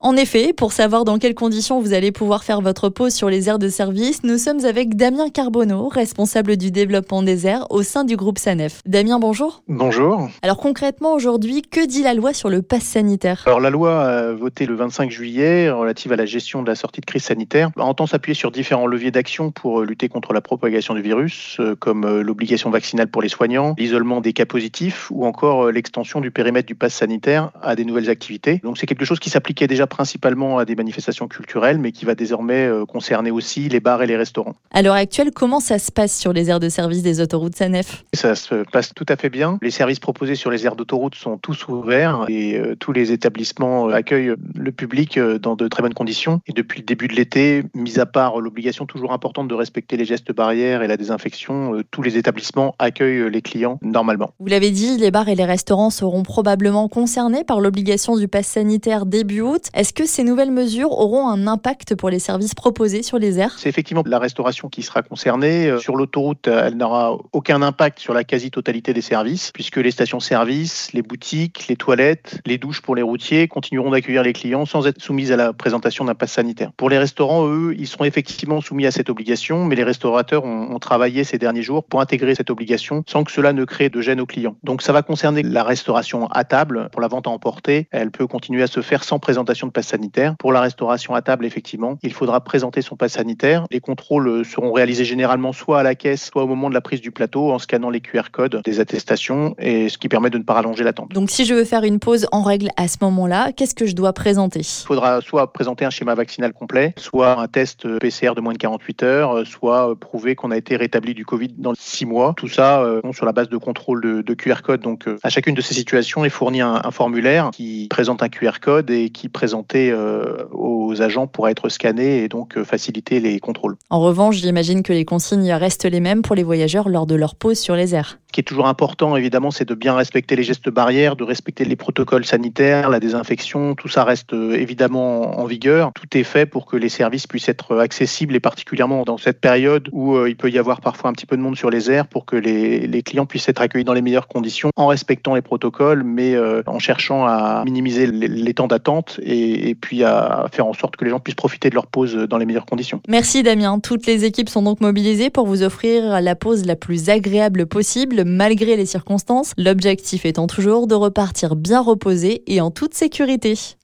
En effet, pour savoir dans quelles conditions vous allez pouvoir faire votre pause sur les aires de service, nous sommes avec Damien Carbonneau, responsable du développement des aires au sein du groupe SANEF. Damien, bonjour. Bonjour. Alors concrètement, aujourd'hui, que dit la loi sur le pass sanitaire? Alors la loi a voté le 25 juillet relative à la gestion de la sortie de crise sanitaire entend s'appuyer sur différents leviers d'action pour lutter contre la propagation du virus, euh, comme euh, l'obligation vaccinale pour les soignants, l'isolement des cas positifs ou encore euh, l'extension du périmètre du pass sanitaire à des nouvelles activités. Donc c'est quelque chose qui s'appliquait déjà principalement à des manifestations culturelles, mais qui va désormais euh, concerner aussi les bars et les restaurants. À l'heure actuelle, comment ça se passe sur les aires de service des autoroutes SANEF? Ça se passe tout à fait bien. Les services proposés sur les aires d'autoroute sont tous ouverts et euh, tous les établissements accueillent le public euh, dans de très bonnes conditions. Et depuis le début de l'été, mis à part l'obligation toujours importante de respecter les gestes barrières et la désinfection, tous les établissements accueillent les clients normalement. Vous l'avez dit, les bars et les restaurants seront probablement concernés par l'obligation du pass sanitaire début août. Est-ce que ces nouvelles mesures auront un impact pour les services proposés sur les aires? C'est effectivement la restauration qui sera concernée. Euh, sur l'autoroute, elle n'aura aucun impact sur la quasi-totalité des services, puisque les stations-service, les boutiques, les toilettes, les douches pour les routiers continueront d'accueillir les clients sans être soumises à la présentation d'un pass sanitaire. Pour les restaurants, eux, ils seront effectivement soumis à cette obligation, mais les restaurateurs ont, ont travaillé ces derniers jours pour intégrer cette obligation sans que cela ne crée de gêne aux clients. Donc ça va concerner la restauration à table. Pour la vente à emporter, elle peut continuer à se faire sans présentation de passe sanitaire. Pour la restauration à table, effectivement, il faudra présenter son passe sanitaire. Les contrôles seront réalisés généralement soit à la caisse, soit au moment de la prise du plateau en scannant les QR codes des attestations et ce qui permet de ne pas rallonger l'attente. Donc si je veux faire une pause en règle à ce moment-là, qu'est-ce que je dois présenter? Il faudra soit présenter un schéma vaccinal complet, soit un test PCR de moins de 48 heures, soit prouver qu'on a été rétabli du Covid dans 6 mois. Tout ça euh, sur la base de contrôle de, de QR code. Donc euh, à chacune de ces situations est fourni un, un formulaire qui présente un QR code et qui présente euh, aux agents pour être scannés et donc euh, faciliter les contrôles. En revanche, j'imagine que les consignes restent les mêmes pour les voyageurs lors de leur pause sur les airs. Ce qui est toujours important, évidemment, c'est de bien respecter les gestes barrières, de respecter les protocoles sanitaires, la désinfection. Tout ça reste euh, évidemment en vigueur. Tout est fait pour que les services puissent être accessibles et particulièrement dans cette période où il peut y avoir parfois un petit peu de monde sur les airs pour que les, les clients puissent être accueillis dans les meilleures conditions en respectant les protocoles, mais en cherchant à minimiser les, temps d'attente et, puis à faire en sorte que les gens puissent profiter de leur pause dans les meilleures conditions. Merci Damien. Toutes les équipes sont donc mobilisées pour vous offrir la pause la plus agréable possible malgré les circonstances. L'objectif étant toujours de repartir bien reposé et en toute sécurité.